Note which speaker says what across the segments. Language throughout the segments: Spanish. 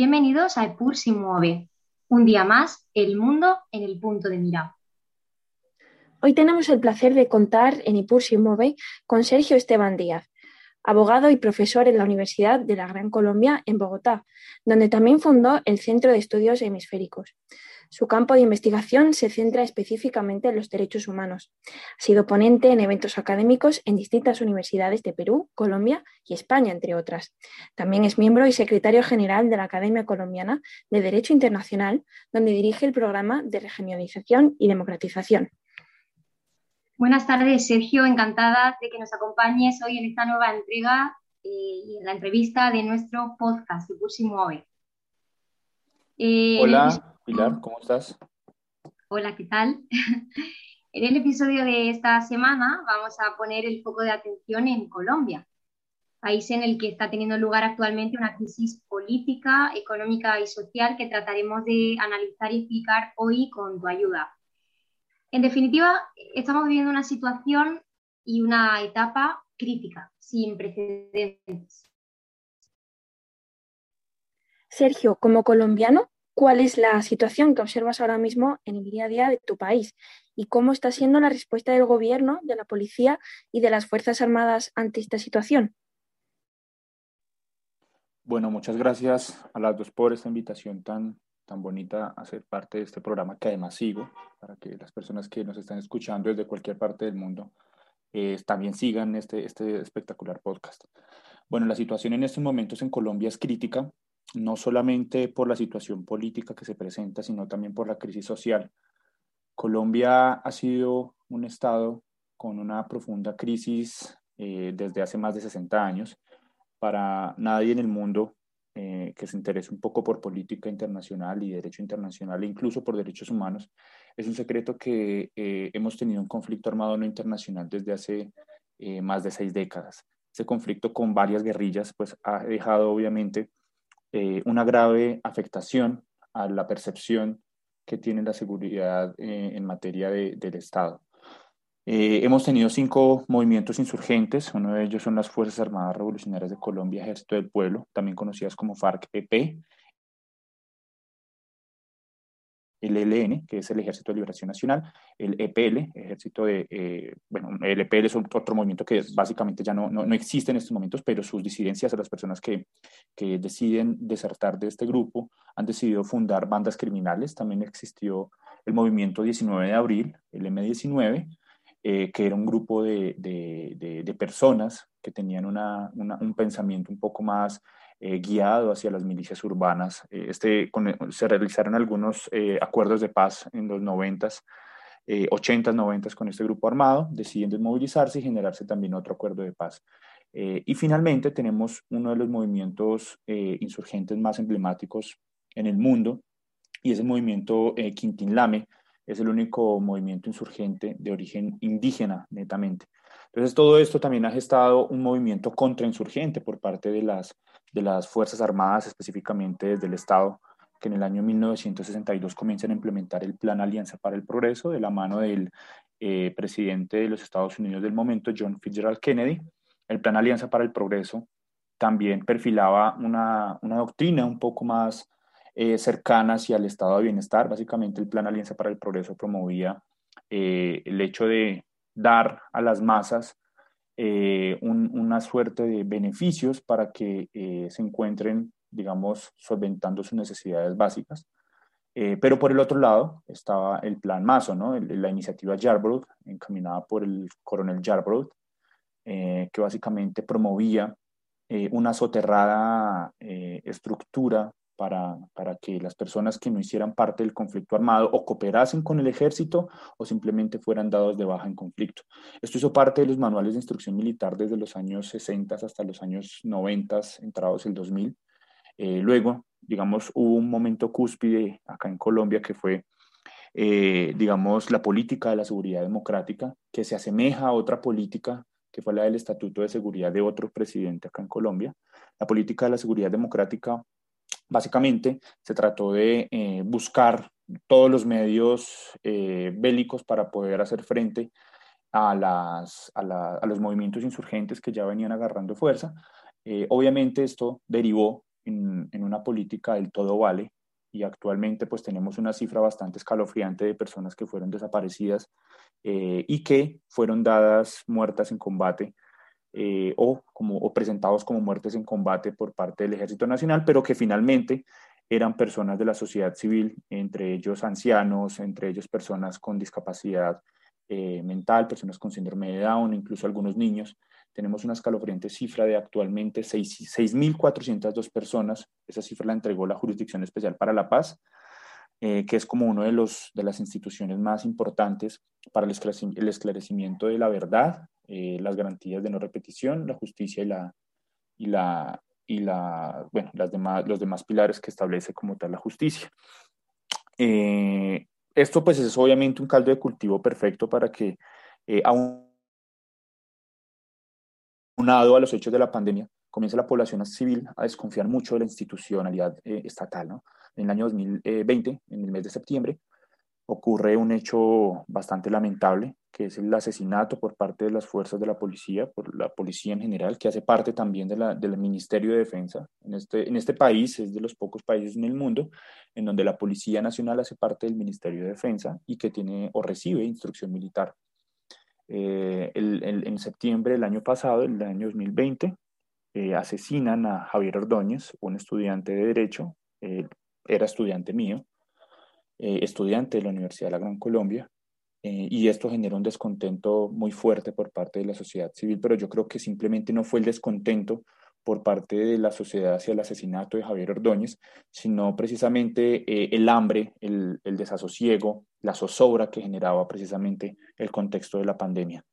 Speaker 1: Bienvenidos a EPUR si mueve. Un día más, el mundo en el punto de mira.
Speaker 2: Hoy tenemos el placer de contar en EPUR si mueve con Sergio Esteban Díaz, abogado y profesor en la Universidad de la Gran Colombia en Bogotá, donde también fundó el Centro de Estudios Hemisféricos. Su campo de investigación se centra específicamente en los derechos humanos. Ha sido ponente en eventos académicos en distintas universidades de Perú, Colombia y España, entre otras. También es miembro y secretario general de la Academia Colombiana de Derecho Internacional, donde dirige el programa de regionalización y democratización.
Speaker 1: Buenas tardes, Sergio. Encantada de que nos acompañes hoy en esta nueva entrega eh, y en la entrevista de nuestro podcast, Pulsi Mueve.
Speaker 3: Eh, Hola. Pilar, ¿cómo estás?
Speaker 1: Hola, ¿qué tal? En el episodio de esta semana vamos a poner el foco de atención en Colombia, país en el que está teniendo lugar actualmente una crisis política, económica y social que trataremos de analizar y explicar hoy con tu ayuda. En definitiva, estamos viviendo una situación y una etapa crítica, sin precedentes.
Speaker 2: Sergio, como colombiano, cuál es la situación que observas ahora mismo en el día a día de tu país y cómo está siendo la respuesta del gobierno, de la policía y de las Fuerzas Armadas ante esta situación.
Speaker 3: Bueno, muchas gracias a las dos por esta invitación tan, tan bonita a ser parte de este programa que además sigo, para que las personas que nos están escuchando desde cualquier parte del mundo eh, también sigan este, este espectacular podcast. Bueno, la situación en estos momentos en Colombia es crítica no solamente por la situación política que se presenta, sino también por la crisis social. Colombia ha sido un estado con una profunda crisis eh, desde hace más de 60 años. Para nadie en el mundo eh, que se interese un poco por política internacional y derecho internacional, e incluso por derechos humanos, es un secreto que eh, hemos tenido un conflicto armado no internacional desde hace más de seis décadas. Ese conflicto con varias guerrillas pues, ha dejado obviamente eh, una grave afectación a la percepción que tiene la seguridad eh, en materia del Estado. Eh, hemos tenido cinco movimientos insurgentes, uno de ellos son las Fuerzas Armadas Revolucionarias de Colombia, Ejército del Pueblo, también conocidas como FARC-EP, el ELN, que es el Ejército de Liberación Nacional, el EPL, Ejército de, eh, bueno, el EPL es otro movimiento que básicamente ya no, no, no, existe en estos momentos, pero sus disidencias, las personas que, que deciden desertar de este grupo, han decidido fundar bandas criminales. También existió el movimiento 19 de abril, el M19, eh, que era un grupo de, de, de, personas que tenían una, un pensamiento un poco más eh, guiado hacia las milicias urbanas. Eh, este, se realizaron algunos eh, acuerdos de paz en los 90s, 80s, 90s con este grupo armado, deciden desmovilizarse y generarse también otro acuerdo de paz. y finalmente tenemos uno de los movimientos insurgentes más emblemáticos en el mundo, y es el movimiento Quintín Lame, es el único movimiento insurgente de origen indígena, netamente. Entonces, todo esto también ha gestado un movimiento contrainsurgente por parte de las de las Fuerzas Armadas, específicamente desde el Estado, que en el año 1962 comienzan a implementar el Plan Alianza para el Progreso de la mano del eh, presidente de los Estados Unidos del momento, John Fitzgerald Kennedy. El Plan Alianza para el Progreso también perfilaba una, una doctrina un poco más eh, cercana hacia el estado de bienestar. Básicamente el Plan Alianza para el Progreso promovía eh, el hecho de dar a las masas eh, una suerte de beneficios para que eh, se encuentren, digamos, solventando sus necesidades básicas. Eh, pero por el otro lado estaba el plan Mazo, ¿no? la iniciativa Yarbrough, encaminada por el coronel Yarbrough, que básicamente promovía una soterrada estructura para, que las personas que no hicieran parte del conflicto armado o cooperasen con el ejército o simplemente fueran dados de baja en conflicto. Esto hizo parte de los manuales de instrucción militar desde los años 60 hasta los años 90, entrados el 2000. Eh, luego, digamos, hubo un momento cúspide acá en Colombia que fue, eh, digamos, la política de la seguridad democrática, que se asemeja a otra política que fue la del Estatuto de Seguridad de otro presidente acá en Colombia. La política de la seguridad democrática Básicamente se trató de eh, buscar todos los medios eh, bélicos para poder hacer frente a, las, a, los movimientos insurgentes que ya venían agarrando fuerza. Eh, obviamente esto derivó en, en, una política del todo vale y actualmente pues tenemos una cifra bastante escalofriante de personas que fueron desaparecidas y que fueron dadas muertas en combate eh, o, como, o presentados como muertes en combate por parte del Ejército Nacional, pero que finalmente eran personas de la sociedad civil, entre ellos ancianos, entre ellos personas con discapacidad eh, mental, personas con síndrome de Down, incluso algunos niños. Tenemos una escalofriante cifra de actualmente 6.402 personas. Esa cifra la entregó la Jurisdicción Especial para la Paz, eh, que es como una de, los, de las instituciones más importantes para el esclarecimiento de la verdad, eh, las garantías de no repetición, la justicia y la, y la, y la, bueno, las demás, los demás pilares que establece como tal la justicia. Eh, esto pues es obviamente un caldo de cultivo perfecto para que eh, aunado a los hechos de la pandemia, comience la población civil a desconfiar mucho de la institucionalidad eh, estatal. ¿no? En el año 2020, en el mes de septiembre, ocurre un hecho bastante lamentable, que es el asesinato por parte de las fuerzas de la policía, por la policía en general, que hace parte también de la, del Ministerio de Defensa. En este, en este país es de los pocos países en el mundo en donde la Policía Nacional hace parte del Ministerio de Defensa y que tiene o recibe instrucción militar. Eh, el, en septiembre del año pasado, el año 2020, eh, asesinan a Javier Ordóñez, un estudiante de Derecho, era estudiante mío, eh, estudiante de la Universidad de la Gran Colombia, eh, y esto generó un descontento muy fuerte por parte de la sociedad civil, pero yo creo que simplemente no fue el descontento por parte de la sociedad hacia el asesinato de Javier Ordóñez, sino precisamente eh, el hambre, el, desasosiego, la zozobra que generaba precisamente el contexto de la pandemia.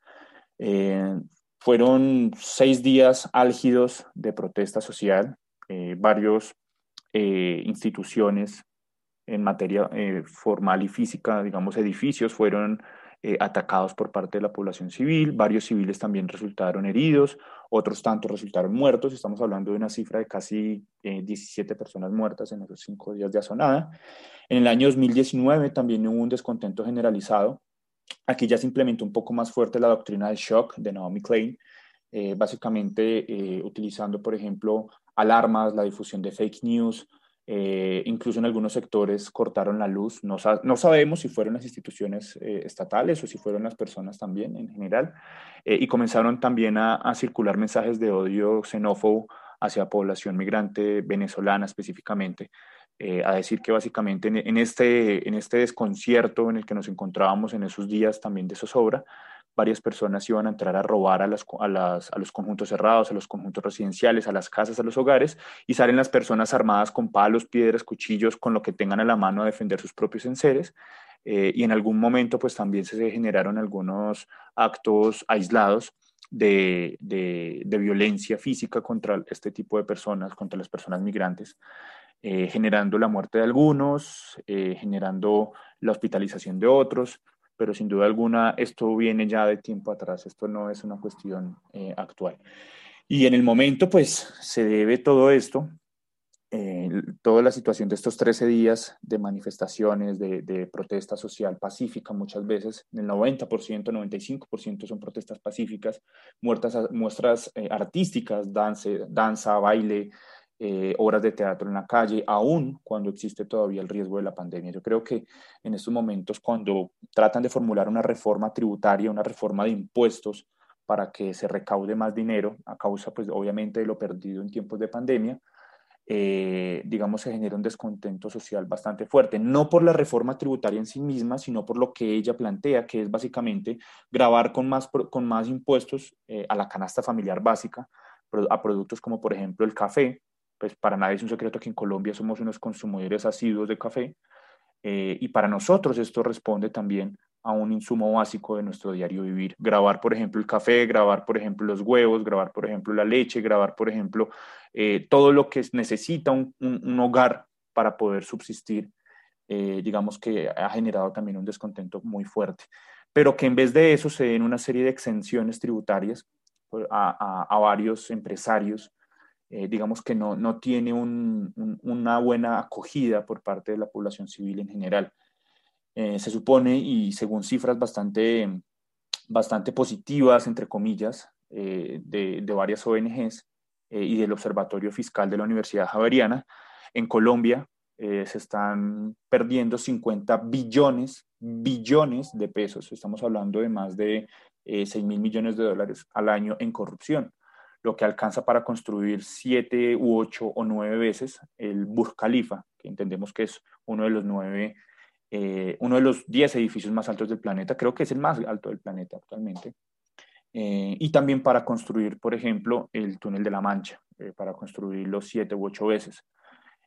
Speaker 3: fueron seis días álgidos de protesta social, varios instituciones en materia eh, formal y física, digamos, edificios fueron eh, atacados por parte de la población civil, varios civiles también resultaron heridos, otros tantos resultaron muertos, estamos hablando de una cifra de casi 17 eh, personas muertas en esos cinco días de asonada. En el año 2019 también hubo un descontento generalizado. Aquí ya se implementó un poco más fuerte la doctrina del shock de Naomi Klein, básicamente utilizando, por ejemplo, alarmas, la difusión de fake news, eh, incluso en algunos sectores cortaron la luz. No, sabemos si fueron las instituciones eh, estatales o si fueron las personas también en general. Eh, y comenzaron también a, circular mensajes de odio xenófobo hacia población migrante venezolana específicamente. a decir que básicamente en, en, este, en este desconcierto en el que nos encontrábamos en esos días también de zozobra, varias personas iban a entrar a robar a, los conjuntos cerrados, a los conjuntos residenciales, a las casas, a los hogares, y salen las personas armadas con palos, piedras, cuchillos, con lo que tengan a la mano a defender sus propios enseres. Eh, y en algún momento, pues también se generaron algunos actos aislados de violencia física contra este tipo de personas, contra las personas migrantes. Eh, generando la muerte de algunos, eh, generando la hospitalización de otros, pero sin duda alguna esto viene ya de tiempo atrás, esto no es una cuestión eh, actual. Y en el momento, pues, se debe todo esto, eh, toda la situación de estos 13 días de manifestaciones, de, de protesta social pacífica muchas veces, el 90%, 95% son protestas pacíficas, muertas, muestras eh, artísticas, dance, danza, baile, eh, obras de teatro en la calle, aún cuando existe todavía el riesgo de la pandemia. Yo creo que en estos momentos, cuando tratan de formular una reforma tributaria, una reforma de impuestos para que se recaude más dinero, a causa, pues, obviamente, de lo perdido en tiempos de pandemia, eh, digamos, se genera un descontento social bastante fuerte, no por la reforma tributaria en sí misma, sino por lo que ella plantea, que es básicamente grabar con más, con más impuestos eh, a la canasta familiar básica, a productos como, por ejemplo, el café, pues para nadie es un secreto que en Colombia somos unos consumidores asiduos de café eh, y para nosotros esto responde también a un insumo básico de nuestro diario vivir. Grabar, por ejemplo, el café, grabar, por ejemplo, los huevos, grabar, por ejemplo, la leche, grabar, por ejemplo, eh, todo lo que necesita un, un, hogar para poder subsistir, eh, digamos que ha generado también un descontento muy fuerte. Pero que en vez de eso se den una serie de exenciones tributarias pues, a, varios empresarios eh, digamos que no, no tiene un, una buena acogida por parte de la población civil en general. Eh, se supone, y según cifras bastante, bastante positivas, entre comillas, eh, de, de, varias ONGs, y del Observatorio Fiscal de la Universidad Javeriana, en Colombia se están perdiendo 50 billones, billones de pesos. Estamos hablando de más de 6 mil millones de dólares al año en corrupción lo que alcanza para construir siete u ocho o nueve veces el Burj Khalifa, que entendemos que es uno de los nueve, eh, uno de los diez edificios más altos del planeta, creo que es el más alto del planeta actualmente. Eh, y también para construir, por ejemplo, el túnel de la Mancha, eh, para construirlo siete u ocho veces.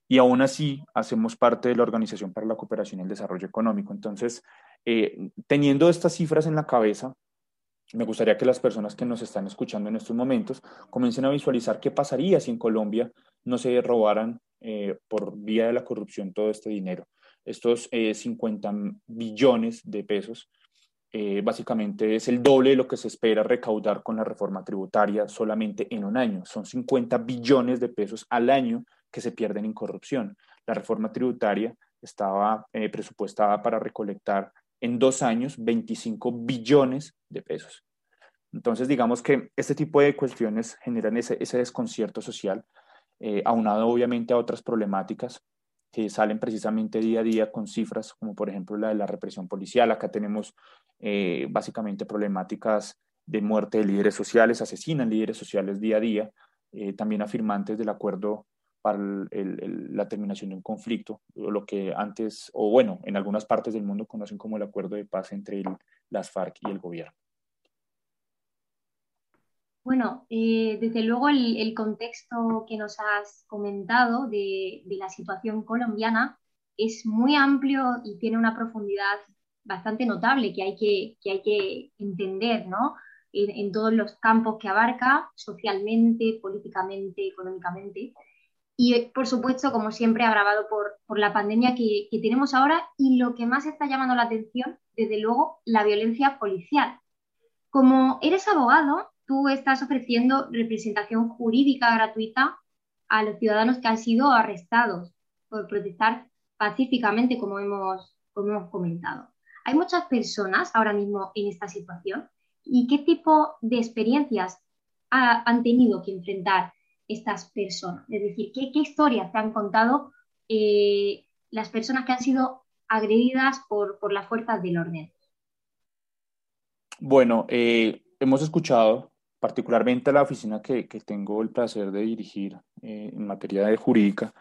Speaker 3: Y aún así hacemos parte de la Organización para la Cooperación y el Desarrollo Económico. Entonces, teniendo estas cifras en la cabeza, me gustaría que las personas que nos están escuchando en estos momentos comiencen a visualizar qué pasaría si en Colombia no se robaran eh, por vía de la corrupción todo este dinero. Estos 50 eh, billones de pesos eh, básicamente es el doble de lo que se espera recaudar con la reforma tributaria solamente en un año. Son 50 billones de pesos al año que se pierden en corrupción. La reforma tributaria estaba presupuestada para recolectar en dos años 25 billones de pesos. Entonces, digamos que este tipo de cuestiones generan ese, desconcierto social, eh, aunado obviamente a otras problemáticas que salen precisamente día a día con cifras, como por ejemplo la de la represión policial. Acá tenemos eh, básicamente problemáticas de muerte de líderes sociales, asesinan líderes sociales día a día, eh, también afirmantes del acuerdo para la terminación de un conflicto, lo que antes, o bueno, en algunas partes del mundo conocen como el acuerdo de paz entre las FARC y el gobierno.
Speaker 1: Bueno, eh, desde luego el, contexto que nos has comentado de, la situación colombiana es muy amplio y tiene una profundidad bastante notable que hay que, que, hay que entender, ¿no? en, todos los campos que abarca, socialmente, políticamente, económicamente y por supuesto, como siempre, agravado por, por la pandemia que, que, tenemos ahora y lo que más está llamando la atención, desde luego, la violencia policial. Como eres abogado, tú estás ofreciendo representación jurídica gratuita a los ciudadanos que han sido arrestados por protestar pacíficamente, como hemos, como hemos comentado. Hay muchas personas ahora mismo en esta situación y qué tipo de experiencias han tenido que enfrentar estas personas? Es decir, ¿qué, historias te han contado eh, las personas que han sido agredidas por, por las fuerzas del orden?
Speaker 3: Bueno, eh, hemos escuchado particularmente la oficina que, que tengo el placer de dirigir eh, en materia de jurídica,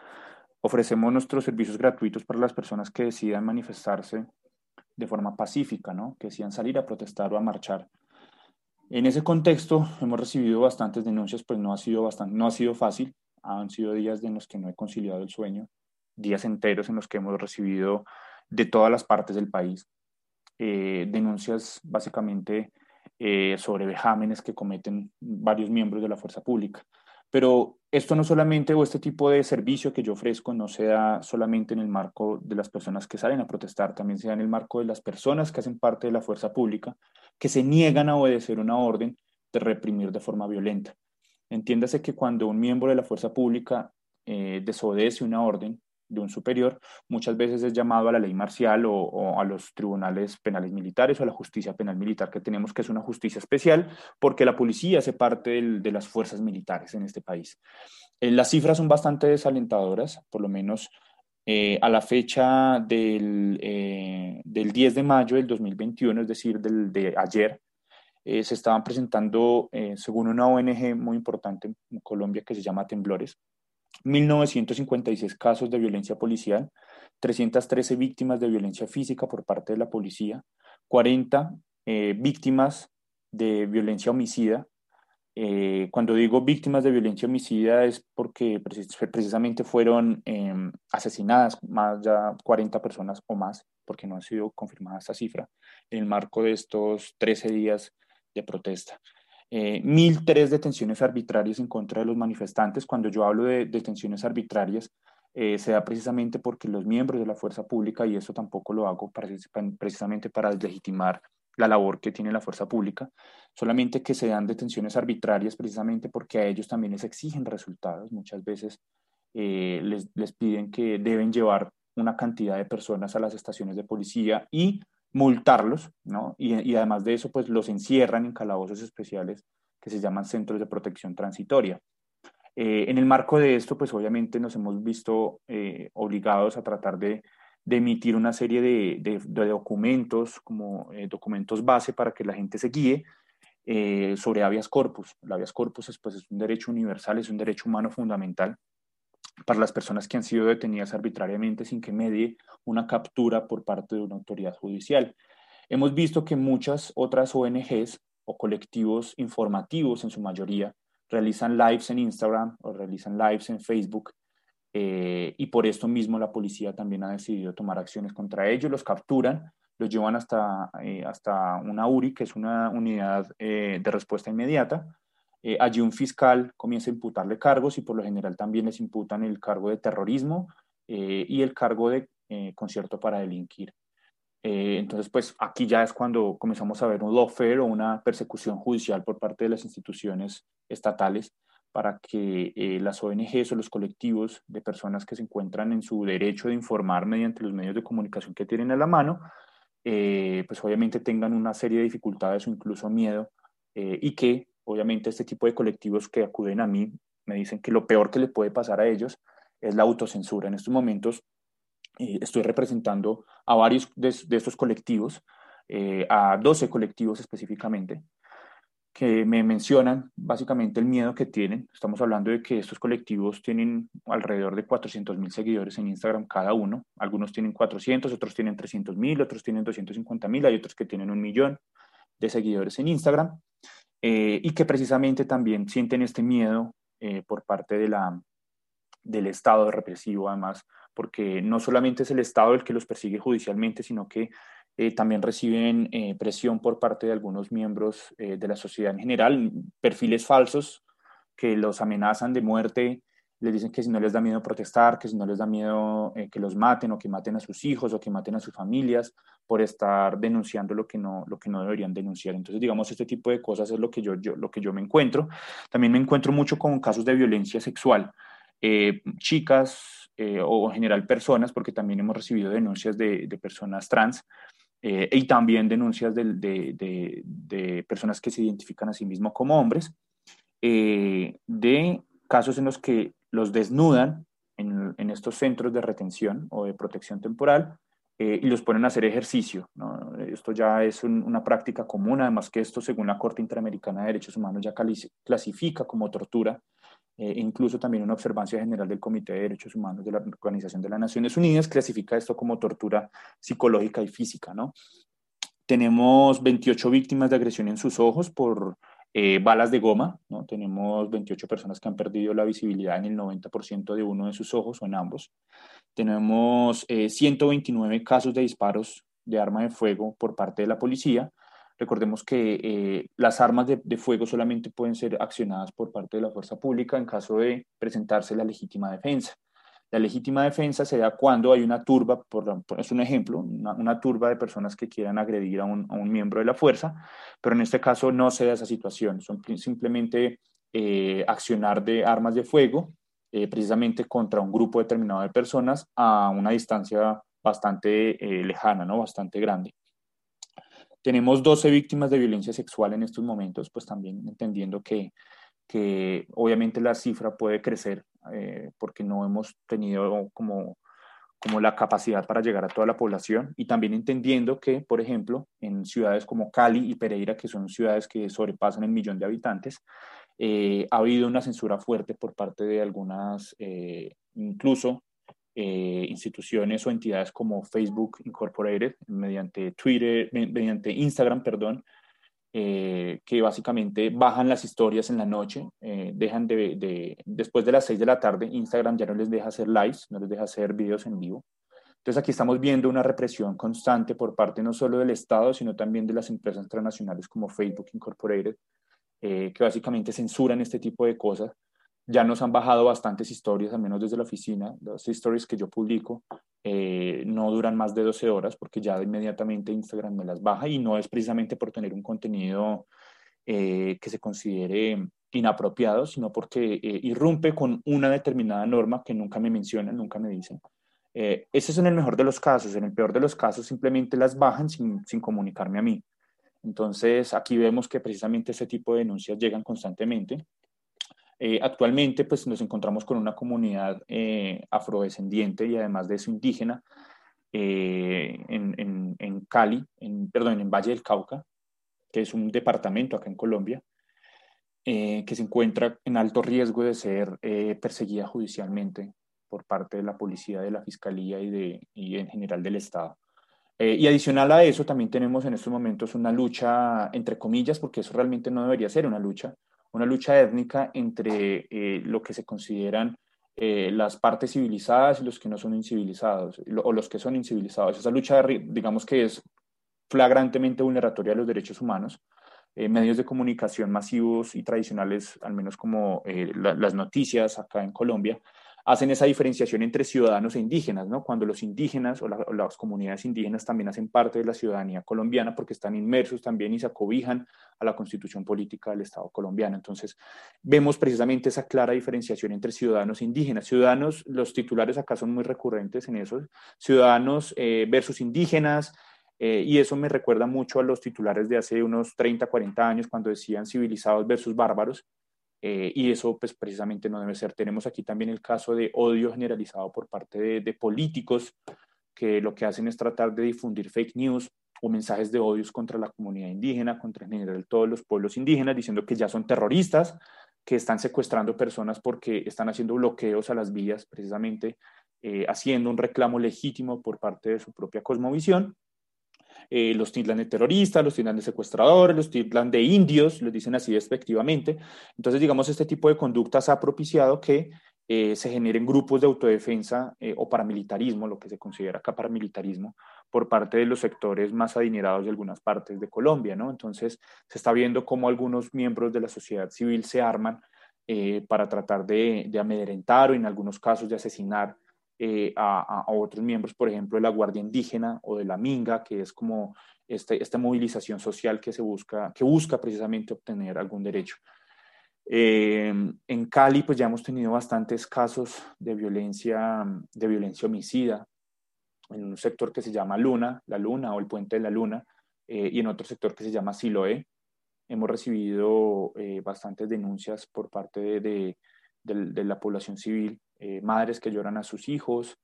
Speaker 3: ofrecemos nuestros servicios gratuitos para las personas que decidan manifestarse de forma pacífica, ¿no? que decidan salir a protestar o a marchar en ese contexto hemos recibido bastantes denuncias, pues no ha sido, no ha sido fácil, han sido días en los que no he conciliado el sueño, días enteros en los que hemos recibido de todas las partes del país eh, denuncias básicamente eh, sobre vejámenes que cometen varios miembros de la fuerza pública. Pero esto no solamente, o este tipo de servicio que yo ofrezco, no se da solamente en el marco de las personas que salen a protestar, también se da en el marco de las personas que hacen parte de la fuerza pública, que se niegan a obedecer una orden de reprimir de forma violenta. Entiéndase que cuando un miembro de la fuerza pública eh, desobedece una orden, de un superior, muchas veces es llamado a la ley marcial o, a los tribunales penales militares o a la justicia penal militar que tenemos, que es una justicia especial, porque la policía hace parte de las fuerzas militares en este país. Eh, las cifras son bastante desalentadoras, por lo menos eh, a la fecha del, eh, del, 10 de mayo del 2021, es decir, del, de ayer, se estaban presentando, según una ONG muy importante en Colombia que se llama Temblores, 1.956 casos de violencia policial, 313 víctimas de violencia física por parte de la policía, 40 eh, víctimas de violencia homicida. Eh, cuando digo víctimas de violencia homicida es porque precisamente fueron em, asesinadas más ya 40 personas o más, porque no ha sido confirmada esta cifra, en el marco de estos 13 días de protesta. Eh, 1.003 detenciones arbitrarias en contra de los manifestantes. Cuando yo hablo de detenciones arbitrarias, eh, se da precisamente porque los miembros de la fuerza pública, y eso tampoco lo hago precisamente para deslegitimar la labor que tiene la fuerza pública, solamente que se dan detenciones arbitrarias precisamente porque a ellos también les exigen resultados. Muchas veces eh, les, les piden que deben llevar una cantidad de personas a las estaciones de policía y multarlos, ¿no? Y, además de eso, pues los encierran en calabozos especiales que se llaman centros de protección transitoria. en el marco de esto, pues obviamente nos hemos visto obligados a tratar de, emitir una serie de, documentos, como documentos base para que la gente se guíe eh, sobre habeas corpus. El habeas corpus es, pues, es un derecho universal, es un derecho humano fundamental para las personas que han sido detenidas arbitrariamente sin que medie una captura por parte de una autoridad judicial. Hemos visto que muchas otras ONGs o colectivos informativos en su mayoría realizan lives en Instagram o realizan lives en Facebook eh, y por esto mismo la policía también ha decidido tomar acciones contra ellos, los capturan los llevan hasta, eh, hasta una URI, que es una unidad eh, de respuesta inmediata. Eh, allí un fiscal comienza a imputarle cargos y por lo general también les imputan el cargo de terrorismo y el cargo de concierto para delinquir. entonces, pues aquí ya es cuando comenzamos a ver un lawfare o una persecución judicial por parte de las instituciones estatales para que las ONGs o los colectivos de personas que se encuentran en su derecho de informar mediante los medios de comunicación que tienen a la mano, eh, pues obviamente tengan una serie de dificultades o incluso miedo eh, y que obviamente este tipo de colectivos que acuden a mí me dicen que lo peor que le puede pasar a ellos es la autocensura. En estos momentos eh, estoy representando a varios de, estos colectivos, a 12 colectivos específicamente, que me mencionan básicamente el miedo que tienen. Estamos hablando de que estos colectivos tienen alrededor de 400 mil seguidores en Instagram cada uno. Algunos tienen 400, otros tienen 300 mil, otros tienen 250 mil, hay otros que tienen un millón de seguidores en Instagram eh, y que precisamente también sienten este miedo eh, por parte de la, del Estado represivo, además, porque no solamente es el Estado el que los persigue judicialmente, sino que eh, también reciben presión por parte de algunos miembros de la sociedad en general, perfiles falsos que los amenazan de muerte, les dicen que si no les da miedo protestar, que si no les da miedo que los maten o que maten a sus hijos o que maten a sus familias por estar denunciando lo que no, lo que no deberían denunciar. Entonces, digamos, este tipo de cosas es lo que yo, yo, lo que yo me encuentro. También me encuentro mucho con casos de violencia sexual. chicas o en general personas, porque también hemos recibido denuncias de, de personas trans, eh, y también denuncias de, de, de, personas que se identifican a sí mismos como hombres, eh, de casos en los que los desnudan en, estos centros de retención o de protección temporal eh, y los ponen a hacer ejercicio. Esto ya es una práctica común, además que esto, según la Corte Interamericana de Derechos Humanos, ya clasifica como tortura eh, incluso también una observancia general del Comité de Derechos Humanos de la Organización de las Naciones Unidas clasifica esto como tortura psicológica y física, ¿no? Tenemos 28 víctimas de agresión en sus ojos por eh, balas de goma, ¿no? Tenemos 28 personas que han perdido la visibilidad en el 90% de uno de sus ojos o en ambos. Tenemos 129 eh, casos de disparos de arma de fuego por parte de la policía, Recordemos que eh, las armas de, fuego solamente pueden ser accionadas por parte de la fuerza pública en caso de presentarse la legítima defensa. La legítima defensa se da cuando hay una turba, por, es un ejemplo, una, turba de personas que quieran agredir a un, miembro de la fuerza, pero en este caso no se da esa situación, son simplemente eh, accionar de armas de fuego eh, precisamente contra un grupo determinado de personas a una distancia bastante lejana, ¿no? bastante grande. Tenemos 12 víctimas de violencia sexual en estos momentos, pues también entendiendo que, que obviamente la cifra puede crecer eh, porque no hemos tenido como, como la capacidad para llegar a toda la población. Y también entendiendo que, por ejemplo, en ciudades como Cali y Pereira, que son ciudades que sobrepasan el millón de habitantes, eh, ha habido una censura fuerte por parte de algunas, eh, incluso instituciones o entidades como Facebook Incorporated, mediante Twitter, mediante Instagram, perdón, eh, que básicamente bajan las historias en la noche, eh, dejan de, después de las 6 de la tarde, Instagram ya no les deja hacer lives, no les deja hacer videos en vivo. Entonces aquí estamos viendo una represión constante por parte no solo del Estado, sino también de las empresas transnacionales como Facebook Incorporated, que básicamente censuran este tipo de cosas ya nos han bajado bastantes historias, al menos desde la oficina. Las stories que yo publico eh, no duran más de 12 horas porque ya inmediatamente Instagram me las baja y no es precisamente por tener un contenido eh, que se considere inapropiado, sino porque eh, irrumpe con una determinada norma que nunca me mencionan, nunca me dicen. ese es en el mejor de los casos. En el peor de los casos simplemente las bajan sin comunicarme a mí. Entonces aquí vemos que precisamente ese tipo de denuncias llegan constantemente Eh, actualmente pues nos encontramos con una comunidad eh, afrodescendiente y además de eso indígena eh, en, Cali, en, perdón, en Valle del Cauca, que es un departamento acá en Colombia, que se encuentra en alto riesgo de ser perseguida judicialmente por parte de la policía, de la fiscalía y, de, y en general del Estado. y adicional a eso, también tenemos en estos momentos una lucha, entre comillas, porque eso realmente no debería ser una lucha, una lucha étnica entre eh, lo que se consideran eh, las partes civilizadas y los que no son incivilizados, o los que son incivilizados. Esa lucha, digamos que es flagrantemente vulneratoria de los derechos humanos. Eh, medios de comunicación masivos y tradicionales, al menos como las noticias acá en Colombia, hacen esa diferenciación entre ciudadanos e indígenas, ¿no? Cuando los indígenas o, las comunidades indígenas también hacen parte de la ciudadanía colombiana porque están inmersos también y se acobijan a la constitución política del Estado colombiano. Entonces, vemos precisamente esa clara diferenciación entre ciudadanos e indígenas. Ciudadanos, los titulares acá son muy recurrentes en eso, ciudadanos eh, versus indígenas, eh, y eso me recuerda mucho a los titulares de hace unos 30, 40 años, cuando decían civilizados versus bárbaros, eh, y eso pues precisamente no debe ser. Tenemos aquí también el caso de odio generalizado por parte de, políticos que lo que hacen es tratar de difundir fake news o mensajes de odios contra la comunidad indígena, contra en general todos los pueblos indígenas, diciendo que ya son terroristas, que están secuestrando personas porque están haciendo bloqueos a las vías, precisamente eh, haciendo un reclamo legítimo por parte de su propia cosmovisión eh, los tildan de terroristas, los tildan de secuestradores, los tildan de indios, los dicen así despectivamente. Entonces, digamos, este tipo de conductas ha propiciado que eh, se generen grupos de autodefensa eh, o paramilitarismo, lo que se considera acá paramilitarismo, por parte de los sectores más adinerados de algunas partes de Colombia, ¿no? Entonces, se está viendo cómo algunos miembros de la sociedad civil se arman para tratar de amedrentar o en algunos casos de asesinar eh, a, otros miembros, por ejemplo, de la Guardia Indígena o de la Minga, que es como este, esta movilización social que, se busca, que busca precisamente obtener algún derecho. Eh, en Cali, pues ya hemos tenido bastantes casos de violencia, de violencia homicida, en un sector que se llama Luna, la Luna o el Puente de la Luna, eh, y en otro sector que se llama Siloé. Hemos recibido bastantes denuncias por parte de, de la población civil eh, madres que lloran a sus hijos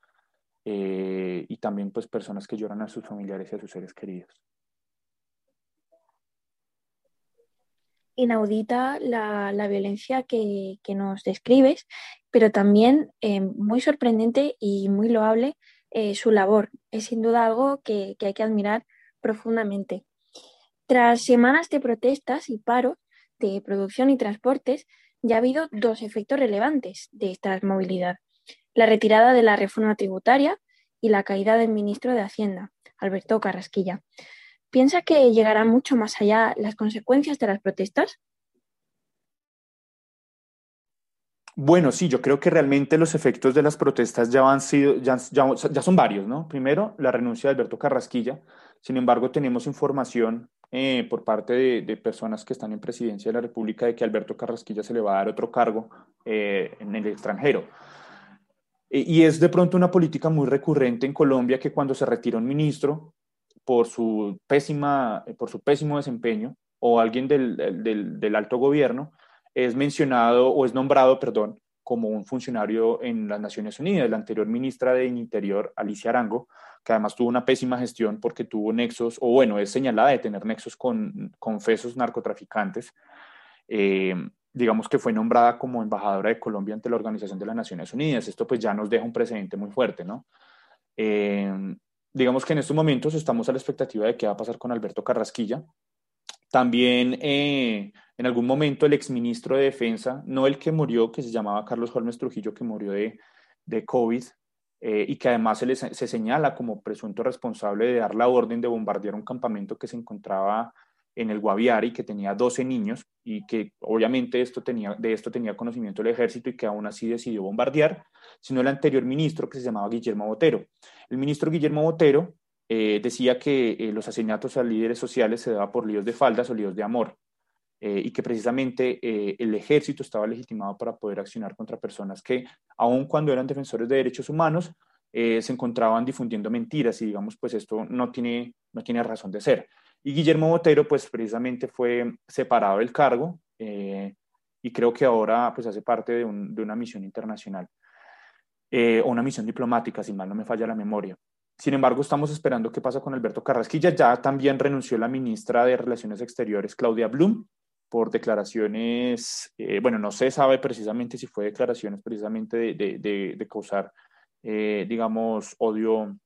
Speaker 3: eh, y también pues personas que lloran a sus familiares y a sus seres queridos.
Speaker 2: Inaudita la, la violencia que, que, nos describes, pero también eh, muy sorprendente y muy loable su labor. Es sin duda algo que, que hay que admirar profundamente. Tras semanas de protestas y paros de producción y transportes, ya ha habido dos efectos relevantes de esta movilidad. La retirada de la reforma tributaria y la caída del ministro de Hacienda, Alberto Carrasquilla. ¿Piensa que llegarán mucho más allá las consecuencias de las protestas?
Speaker 3: Bueno, sí, yo creo que realmente los efectos de las protestas ya, han sido, ya, son varios, ¿no? Primero, la renuncia de Alberto Carrasquilla. Sin embargo, tenemos información eh, por parte de, personas que están en presidencia de la República de que Alberto Carrasquilla se le va a dar otro cargo eh, en el extranjero. E, y es de pronto una política muy recurrente en Colombia que cuando se retira un ministro por su, pésima, por su pésimo desempeño o alguien del, del, del alto gobierno, es mencionado o es nombrado, perdón, como un funcionario en las Naciones Unidas. La anterior ministra de Interior, Alicia Arango, que además tuvo una pésima gestión porque tuvo nexos, o bueno, es señalada de tener nexos con confesos narcotraficantes, eh, digamos que fue nombrada como embajadora de Colombia ante la Organización de las Naciones Unidas. Esto pues ya nos deja un precedente muy fuerte, ¿no? Eh, digamos que en estos momentos estamos a la expectativa de qué va a pasar con Alberto Carrasquilla. También eh, en algún momento el exministro de Defensa, no el que murió, que se llamaba Carlos Holmes Trujillo, que murió de, de COVID, eh, y que además se, se señala como presunto responsable de dar la orden de bombardear un campamento que se encontraba en el Guaviare y que tenía 12 niños y que obviamente esto tenía, de esto tenía conocimiento el ejército y que aún así decidió bombardear, sino el anterior ministro que se llamaba Guillermo Botero. El ministro Guillermo Botero eh, decía que eh, los asesinatos a líderes sociales se daban por líos de faldas o líos de amor. Eh, y que precisamente el ejército estaba legitimado para poder accionar contra personas que, aun cuando eran defensores de derechos humanos, se encontraban difundiendo mentiras y digamos, pues esto no tiene, no tiene razón de ser. Y Guillermo Botero, pues precisamente fue separado del cargo y creo que ahora pues hace parte de, una misión internacional eh, o una misión diplomática, si mal no me falla la memoria. Sin embargo, estamos esperando qué pasa con Alberto Carrasquilla. Ya también renunció la ministra de Relaciones Exteriores, Claudia Blum, por declaraciones, eh, bueno, no se sabe precisamente si fue declaraciones precisamente de, causar, eh, digamos, odio,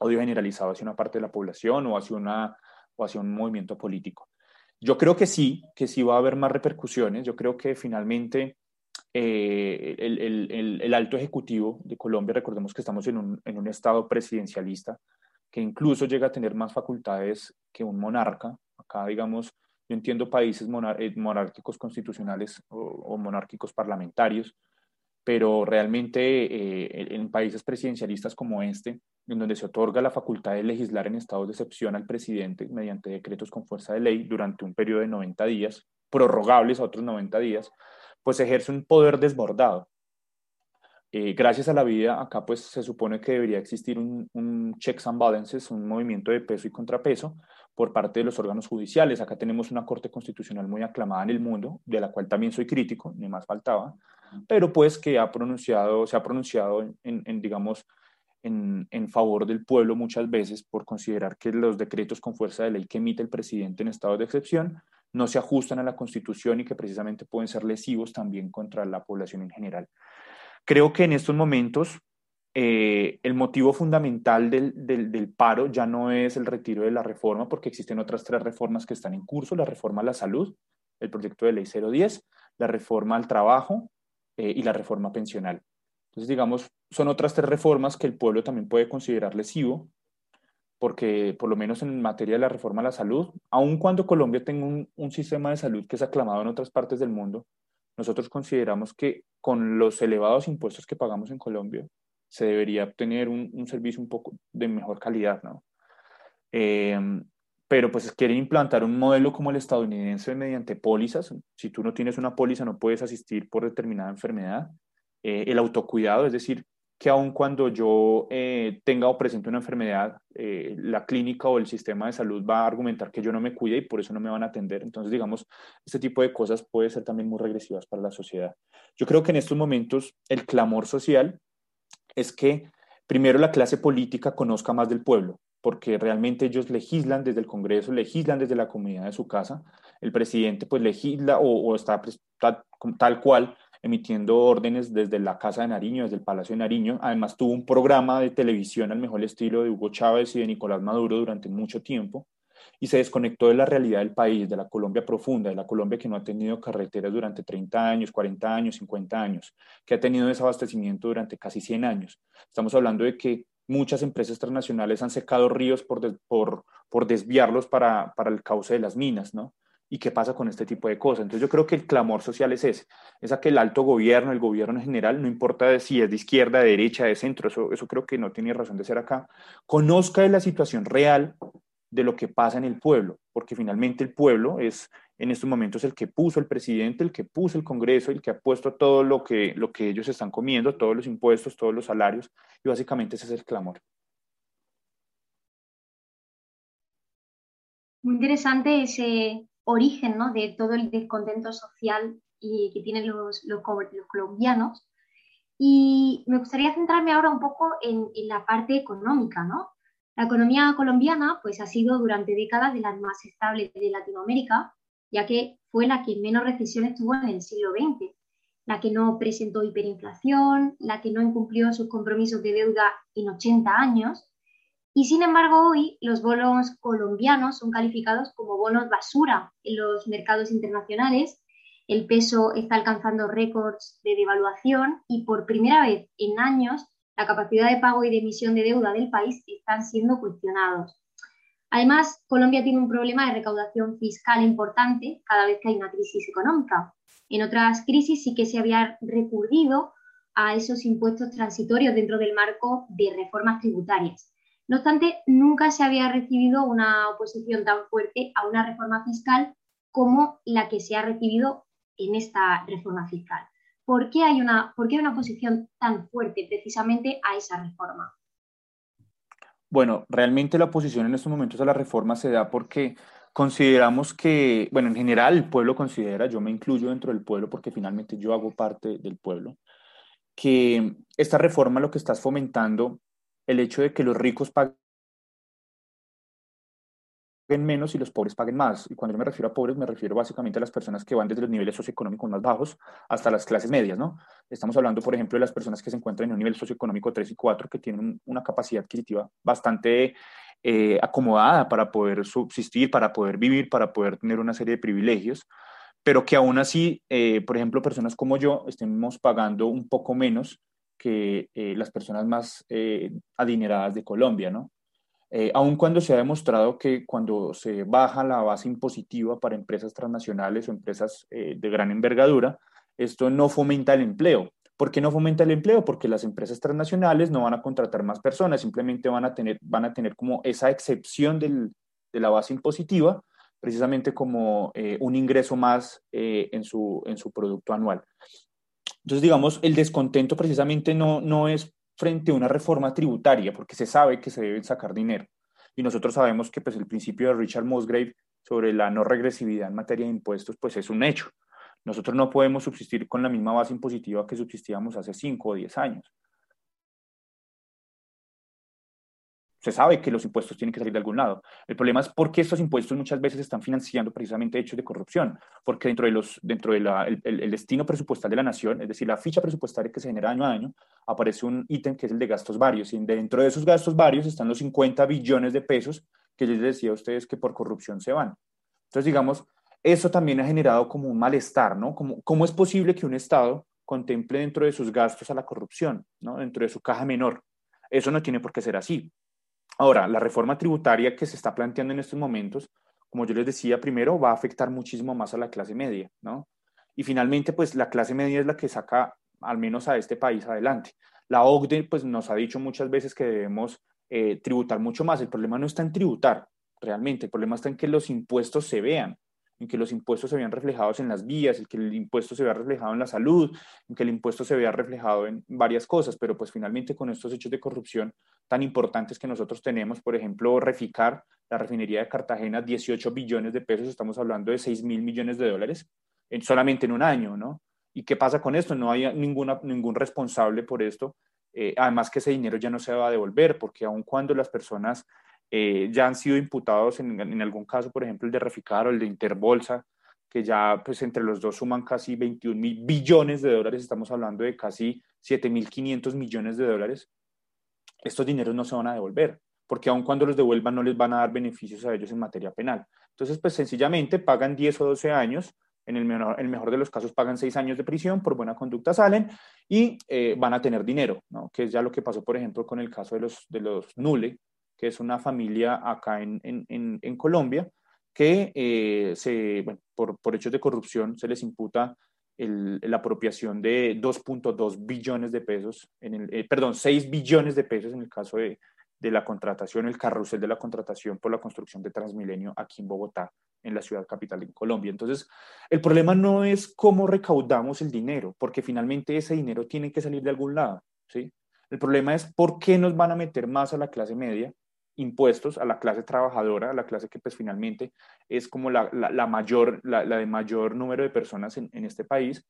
Speaker 3: odio generalizado hacia una parte de la población o hacia, una, o hacia un movimiento político. Yo creo que sí, que sí va a haber más repercusiones. Yo creo que finalmente eh, el, alto ejecutivo de Colombia, recordemos que estamos en un, en un, estado presidencialista, que incluso llega a tener más facultades que un monarca. Acá, digamos, yo entiendo países eh, monárquicos constitucionales o, monárquicos parlamentarios, pero realmente eh, en países presidencialistas como este, en donde se otorga la facultad de legislar en estados de excepción al presidente mediante decretos con fuerza de ley durante un periodo de 90 días, prorrogables a otros 90 días, pues ejerce un poder desbordado. Eh, gracias a la vida, acá pues se supone que debería existir un, un, checks and balances, un movimiento de peso y contrapeso por parte de los órganos judiciales. Acá tenemos una corte constitucional muy aclamada en el mundo, de la cual también soy crítico, ni más faltaba, pero pues que ha pronunciado, se ha pronunciado en, en digamos, en, favor del pueblo muchas veces por considerar que los decretos con fuerza de ley que emite el presidente en estado de excepción no se ajustan a la Constitución y que precisamente pueden ser lesivos también contra la población en general. Creo que en estos momentos eh, el motivo fundamental del, del, paro ya no es el retiro de la reforma, porque existen otras tres reformas que están en curso, la reforma a la salud, el proyecto de ley 010, la reforma al trabajo eh, y la reforma pensional. Entonces, digamos, son otras tres reformas que el pueblo también puede considerar lesivo, porque por lo menos en materia de la reforma a la salud, aun cuando Colombia tenga un, sistema de salud que es aclamado en otras partes del mundo, nosotros consideramos que con los elevados impuestos que pagamos en Colombia, se debería obtener un, servicio un poco de mejor calidad, ¿no? Em, pero pues quieren implantar un modelo como el estadounidense mediante pólizas. Si tú no tienes una póliza, no puedes asistir por determinada enfermedad. Eh, el autocuidado, es decir, que aun cuando yo eh, tenga o presente una enfermedad, eh, la clínica o el sistema de salud va a argumentar que yo no me cuide y por eso no me van a atender. Entonces, digamos, este tipo de cosas puede ser también muy regresivas para la sociedad. Yo creo que en estos momentos el clamor social es que primero la clase política conozca más del pueblo, porque realmente ellos legislan desde el Congreso, legislan desde la comunidad de su casa. El presidente pues legisla o, está tal cual emitiendo órdenes desde la Casa de Nariño, desde el Palacio de Nariño. Además, tuvo un programa de televisión al mejor estilo de Hugo Chávez y de Nicolás Maduro durante mucho tiempo y se desconectó de la realidad del país, de la Colombia profunda, de la Colombia que no ha tenido carreteras durante 30 años, 40 años, 50 años, que ha tenido desabastecimiento durante casi 100 años. Estamos hablando de que muchas empresas transnacionales han secado ríos por, por, por desviarlos para, para el cauce de las minas, ¿no? y qué pasa con este tipo de cosas. Entonces yo creo que el clamor social es ese, es a que el alto gobierno, el gobierno en general, no importa si es de izquierda, de derecha, de centro, eso, eso creo que no tiene razón de ser acá, conozca de la situación real de lo que pasa en el pueblo, porque finalmente el pueblo es en estos momentos el que puso el presidente, el que puso el Congreso, el que ha puesto todo lo que, lo que ellos están comiendo, todos los impuestos, todos los salarios, y básicamente ese es el clamor.
Speaker 1: Muy interesante ese, origen ¿no? de todo el descontento social que tienen los, los, colombianos. Y me gustaría centrarme ahora un poco en, en, la parte económica. ¿no? La economía colombiana pues, ha sido durante décadas de las más estables de Latinoamérica, ya que fue la que menos recesiones tuvo en el siglo XX, la que no presentó hiperinflación, la que no incumplió sus compromisos de deuda en 80 años y sin embargo, hoy los bonos colombianos son calificados como bonos basura en los mercados internacionales. El peso está alcanzando récords de devaluación y por primera vez en años la capacidad de pago y de emisión de deuda del país están siendo cuestionados. Además, Colombia tiene un problema de recaudación fiscal importante cada vez que hay una crisis económica. En otras crisis sí que se había recurrido a esos impuestos transitorios dentro del marco de reformas tributarias. No obstante, nunca se había recibido una oposición tan fuerte a una reforma fiscal como la que se ha recibido en esta reforma fiscal. ¿Por qué hay una, por qué una oposición tan fuerte precisamente a esa reforma?
Speaker 3: Bueno, realmente la oposición en estos momentos a la reforma se da porque consideramos que, bueno, en general el pueblo considera, yo me incluyo dentro del pueblo porque finalmente yo hago parte del pueblo, que esta reforma lo que está fomentando el hecho de que los ricos paguen menos y los pobres paguen más. Y cuando yo me refiero a pobres, me refiero básicamente a las personas que van desde los niveles socioeconómicos más bajos hasta las clases medias, ¿no? Estamos hablando, por ejemplo, de las personas que se encuentran en un nivel socioeconómico 3 y 4, que tienen una capacidad adquisitiva bastante eh, acomodada para poder subsistir, para poder vivir, para poder tener una serie de privilegios, pero que aún así, eh, por ejemplo, personas como yo estemos pagando un poco menos que eh, las personas más adineradas de Colombia, ¿no? Eh, aun cuando se ha demostrado que cuando se baja la base impositiva para empresas transnacionales o empresas eh, de gran envergadura, esto no fomenta el empleo. ¿Por qué no fomenta el empleo? Porque las empresas transnacionales no van a contratar más personas, simplemente van a tener, van a tener como esa excepción de la base impositiva, precisamente como eh, un ingreso más en, su, en su producto anual. Entonces, digamos, el descontento precisamente no, no es frente a una reforma tributaria, porque se sabe que se deben sacar dinero. Y nosotros sabemos que pues, el principio de Richard Musgrave sobre la no regresividad en materia de impuestos pues, es un hecho. Nosotros no podemos subsistir con la misma base impositiva que subsistíamos hace 5 o 10 años. Se sabe que los impuestos tienen que salir de algún lado. El problema es por qué estos impuestos muchas veces están financiando precisamente hechos de corrupción, porque dentro de los, dentro de el, destino presupuestal de la nación, es decir, la ficha presupuestaria que se genera año a año, aparece un ítem que es el de gastos varios, y dentro de esos gastos varios están los 50 billones de pesos que yo les decía a ustedes que por corrupción se van. Entonces, digamos, eso también ha generado como un malestar, ¿no? Como, ¿Cómo es posible que un Estado contemple dentro de sus gastos a la corrupción, ¿no? Dentro de su caja menor. Eso no tiene por qué ser así. Ahora, la reforma tributaria que se está planteando en estos momentos, como yo les decía, primero va a afectar muchísimo más a la clase media, ¿no? Y finalmente, pues la clase media es la que saca al menos a este país adelante. La OCDE, pues nos ha dicho muchas veces que debemos eh, tributar mucho más. El problema no está en tributar, realmente. El problema está en que los impuestos se vean en que los impuestos se vean reflejados en las vías, en que el impuesto se vea reflejado en la salud, en que el impuesto se vea reflejado en varias cosas, pero pues finalmente con estos hechos de corrupción tan importantes que nosotros tenemos, por ejemplo, Reficar, la refinería de Cartagena, 18 billones de pesos, estamos hablando de 6 mil millones de dólares en, solamente en un año, ¿no? ¿Y qué pasa con esto? No hay ninguna, ningún responsable por esto. Eh, además que ese dinero ya no se va a devolver, porque aun cuando las personas eh, ya han sido imputados en, en, algún caso, por ejemplo, el de Reficar o el de Interbolsa, que ya pues entre los dos suman casi 21 mil billones de dólares, estamos hablando de casi 7.500 millones de dólares, estos dineros no se van a devolver, porque aun cuando los devuelvan no les van a dar beneficios a ellos en materia penal. Entonces, pues sencillamente pagan 10 o 12 años, en el mejor, el mejor de los casos pagan 6 años de prisión, por buena conducta salen y eh, van a tener dinero, ¿no? que es ya lo que pasó, por ejemplo, con el caso de los, de los Nule, que es una familia acá en, en, en Colombia, que eh, se, bueno, por, por, hechos de corrupción se les imputa el, la apropiación de 2.2 billones de pesos, en el, eh, perdón, 6 billones de pesos en el caso de, de la contratación, el carrusel de la contratación por la construcción de Transmilenio aquí en Bogotá, en la ciudad capital de Colombia. Entonces, el problema no es cómo recaudamos el dinero, porque finalmente ese dinero tiene que salir de algún lado, ¿sí? El problema es por qué nos van a meter más a la clase media impuestos a la clase trabajadora, a la clase que pues finalmente es como la, la, mayor, la, de mayor número de personas en, en, este país,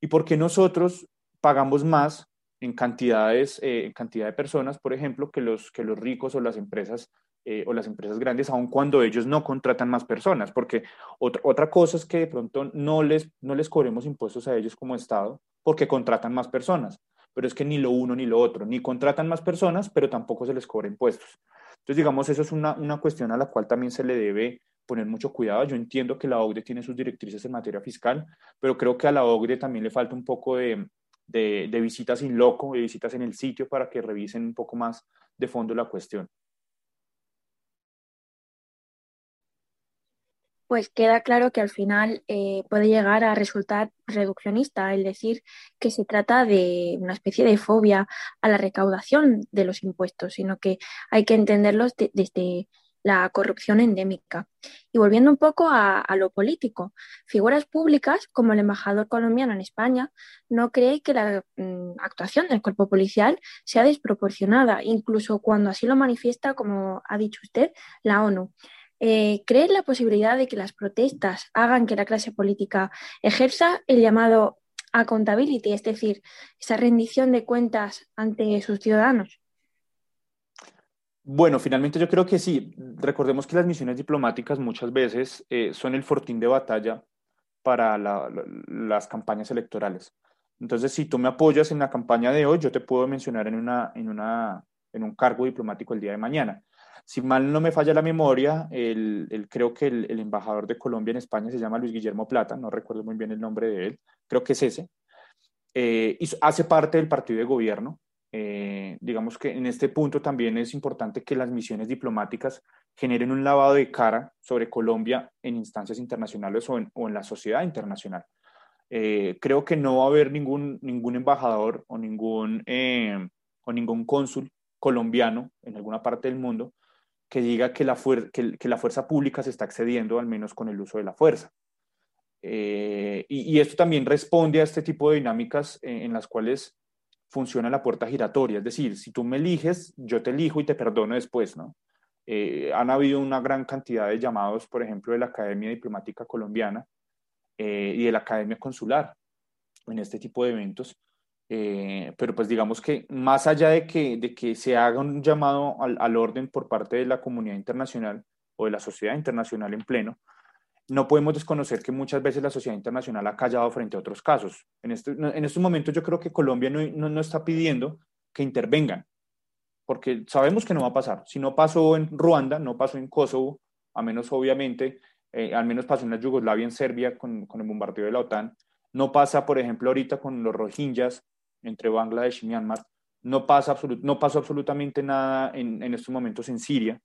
Speaker 3: y por qué nosotros pagamos más en cantidades, eh, en cantidad de personas, por ejemplo, que los, que los ricos o las empresas eh, o las empresas grandes, aun cuando ellos no contratan más personas, porque otra, otra cosa es que de pronto no les, no les cobremos impuestos a ellos como Estado porque contratan más personas, pero es que ni lo uno ni lo otro, ni contratan más personas, pero tampoco se les cobra impuestos. Entonces, digamos, eso es una, una cuestión a la cual también se le debe poner mucho cuidado. Yo entiendo que la OCDE tiene sus directrices en materia fiscal, pero creo que a la OCDE también le falta un poco de, de, de visitas in loco, de visitas en el sitio para que revisen un poco más de fondo la cuestión.
Speaker 2: Pues queda claro que al final eh, puede llegar a resultar reduccionista, el decir que se trata de una especie de fobia a la recaudación de los impuestos, sino que hay que entenderlos desde la corrupción endémica. Y volviendo un poco a, lo político, figuras públicas como el embajador colombiano en España no cree que la mm, actuación del cuerpo policial sea desproporcionada, incluso cuando así lo manifiesta, como ha dicho usted, la ONU. Eh, ¿Cree la posibilidad de que las protestas hagan que la clase política ejerza el llamado accountability, es decir, esa rendición de cuentas ante sus ciudadanos?
Speaker 3: Bueno, finalmente yo creo que sí. Recordemos que las misiones diplomáticas muchas veces eh, son el fortín de batalla para las campañas electorales. Entonces, si tú me apoyas en la campaña de hoy, yo te puedo mencionar en un cargo diplomático el día de mañana. Si mal no me falla la memoria, el, creo que el, embajador de Colombia en España se llama Luis Guillermo Plata, no recuerdo muy bien el nombre de él, creo que es ese, eh, hace parte del partido de gobierno. Eh, digamos que en este punto también es importante que las misiones diplomáticas generen un lavado de cara sobre Colombia en instancias internacionales o en, o en la sociedad internacional. Eh, creo que no va a haber ningún, ningún embajador o ningún, eh, o ningún cónsul colombiano en alguna parte del mundo que diga que la, que, que la fuerza pública se está excediendo, al menos con el uso de la fuerza. Eh, y, esto también responde a este tipo de dinámicas en las cuales funciona la puerta giratoria, es decir, si tú me eliges, yo te elijo y te perdono después, ¿no? han habido una gran cantidad de llamados, por ejemplo, de la Academia Diplomática Colombiana, eh, y de la Academia Consular en este tipo de eventos. Eh, pero pues digamos que más allá de que, de que se haga un llamado al, al, orden por parte de la comunidad internacional o de la sociedad internacional en pleno, no podemos desconocer que muchas veces la sociedad internacional ha callado frente a otros casos. En, este, en estos momentos yo creo que Colombia no, no, no está pidiendo que intervengan, porque sabemos que no va a pasar. Si no pasó en Ruanda, no pasó en Kosovo, a menos obviamente eh, al menos pasó en la Yugoslavia, en Serbia, con, con, el bombardeo de la OTAN. No pasa, por ejemplo, ahorita con los Rohingyas entre Bangladesh y Myanmar. No, pasa no pasó absolutamente nada en, en estos momentos en Siria.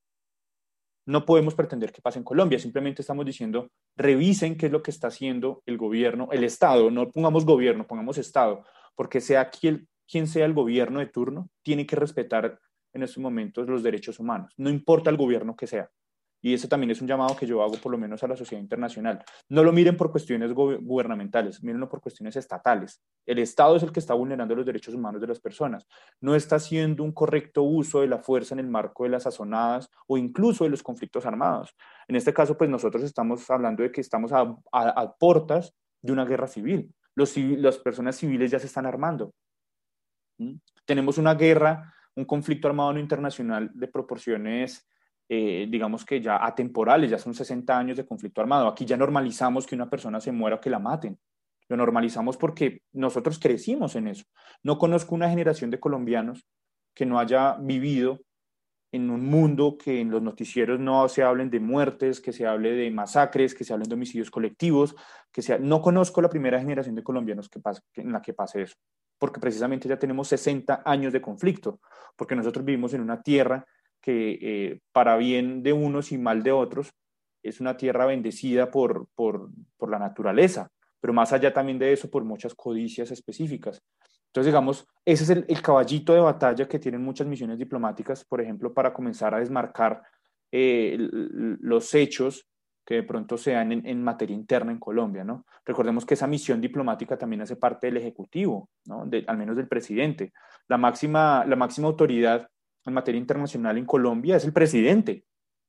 Speaker 3: No podemos pretender que pase en Colombia, simplemente estamos diciendo, revisen qué es lo que está haciendo el gobierno, el Estado, no pongamos gobierno, pongamos Estado, porque sea quien, quien sea el gobierno de turno, tiene que respetar en estos momentos los derechos humanos, no importa el gobierno que sea. Y eso también es un llamado que yo hago por lo menos a la sociedad internacional. No lo miren por cuestiones gubernamentales, mírenlo por cuestiones estatales. El Estado es el que está vulnerando los derechos humanos de las personas. No está haciendo un correcto uso de la fuerza en el marco de las sazonadas o incluso de los conflictos armados. En este caso, pues nosotros estamos hablando de que estamos a, a, portas de una guerra civil. Los las personas civiles ya se están armando. ¿Mm? Tenemos una guerra, un conflicto armado no internacional de proporciones eh, digamos que ya atemporales, ya son 60 años de conflicto armado. Aquí ya normalizamos que una persona se muera o que la maten. Lo normalizamos porque nosotros crecimos en eso. No conozco una generación de colombianos que no haya vivido en un mundo que en los noticieros no se hablen de muertes, que se hable de masacres, que se hablen de homicidios colectivos, que sea, no conozco la primera generación de colombianos que pasa, en la que pase eso, porque precisamente ya tenemos 60 años de conflicto, porque nosotros vivimos en una tierra que eh, para bien de unos y mal de otros, es una tierra bendecida por, por, por, la naturaleza, pero más allá también de eso, por muchas codicias específicas. Entonces, digamos, ese es el, caballito de batalla que tienen muchas misiones diplomáticas, por ejemplo, para comenzar a desmarcar eh, los hechos que de pronto sean en, en, materia interna en Colombia, ¿no? Recordemos que esa misión diplomática también hace parte del Ejecutivo, ¿no? De, al menos del presidente. La máxima, la máxima autoridad en materia internacional en Colombia es el presidente.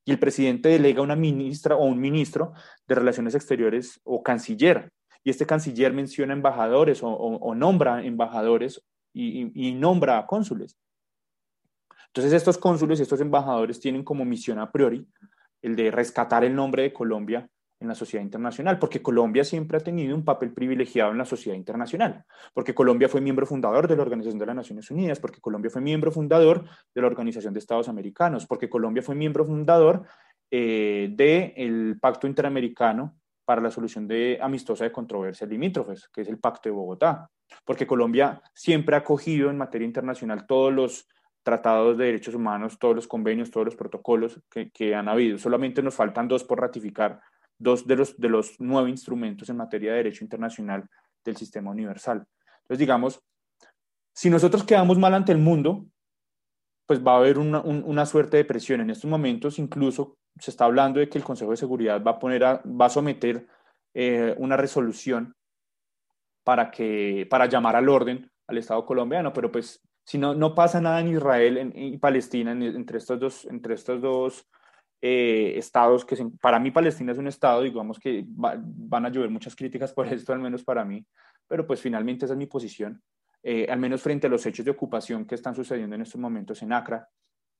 Speaker 3: Y el presidente delega una ministra o un ministro de Relaciones Exteriores o canciller. Y este canciller menciona embajadores o, nombra embajadores y, y nombra a cónsules. Entonces estos cónsules y estos embajadores tienen como misión a priori el de rescatar el nombre de Colombia en la sociedad internacional, porque Colombia siempre ha tenido un papel privilegiado en la sociedad internacional, porque Colombia fue miembro fundador de la Organización de las Naciones Unidas, porque Colombia fue miembro fundador de la Organización de Estados Americanos, porque Colombia fue miembro fundador eh, del Pacto Interamericano para la solución de amistosa de controversias limítrofes, que es el Pacto de Bogotá, porque Colombia siempre ha acogido en materia internacional todos los tratados de derechos humanos, todos los convenios, todos los protocolos que, que han habido. Solamente nos faltan dos por ratificar dos de los, de los nueve instrumentos en materia de derecho internacional del sistema universal. Entonces, digamos, si nosotros quedamos mal ante el mundo, pues va a haber una, una, suerte de presión. En estos momentos incluso se está hablando de que el Consejo de Seguridad va a, poner va a someter eh, una resolución para, que, para llamar al orden al Estado colombiano, pero pues si no, no pasa nada en Israel y Palestina, entre estos dos, entre estos dos eh, estados que para mí Palestina es un estado, digamos que van a llover muchas críticas por esto, al menos para mí, pero pues finalmente esa es mi posición, eh, al menos frente a los hechos de ocupación que están sucediendo en estos momentos en Acra.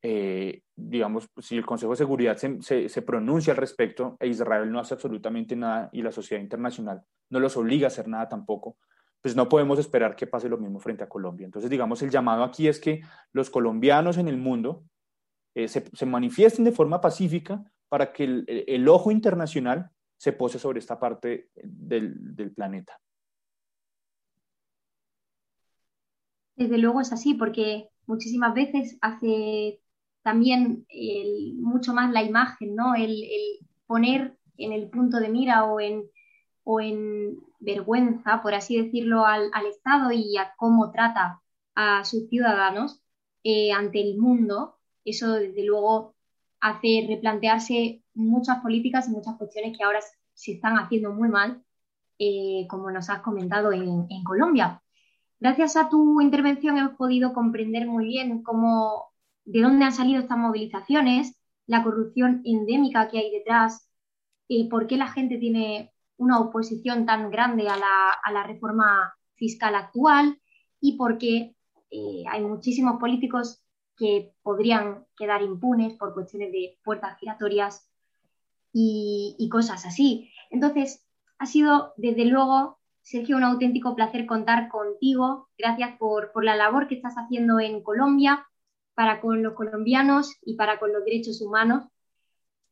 Speaker 3: Eh, digamos, si el Consejo de Seguridad se, se, pronuncia al respecto e Israel no hace absolutamente nada y la sociedad internacional no los obliga a hacer nada tampoco, pues no podemos esperar que pase lo mismo frente a Colombia. Entonces, digamos, el llamado aquí es que los colombianos en el mundo eh, se, se, manifiesten de forma pacífica para que el, ojo internacional se pose sobre esta parte del, planeta.
Speaker 1: Desde luego es así, porque muchísimas veces hace también mucho más la imagen, ¿no? El, poner en el punto de mira o en, vergüenza, por así decirlo, al, al, Estado y a cómo trata a sus ciudadanos eh, ante el mundo, eso desde luego hace replantearse muchas políticas y muchas cuestiones que ahora se están haciendo muy mal, eh, como nos has comentado en, Colombia. Gracias a tu intervención hemos podido comprender muy bien cómo, de dónde han salido estas movilizaciones, la corrupción endémica que hay detrás, eh, por qué la gente tiene una oposición tan grande a la, a la reforma fiscal actual y por qué eh, hay muchísimos políticos que podrían quedar impunes por cuestiones de puertas giratorias y, cosas así. Entonces, ha sido desde luego, Sergio, un auténtico placer contar contigo. Gracias por, por la labor que estás haciendo en Colombia para con los colombianos y para con los derechos humanos.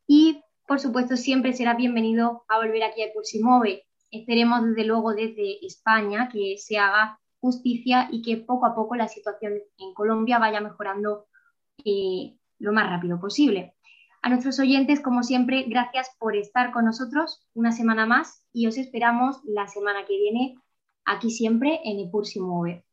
Speaker 1: Y, por supuesto, siempre será bienvenido a volver aquí a Pulsimove. Esperemos, desde luego, desde España que se haga justicia y que poco a poco la situación en Colombia vaya mejorando eh, lo más rápido posible. A nuestros oyentes, como siempre, gracias por estar con nosotros una semana más y os esperamos la semana que viene aquí siempre en Epursi Mueve.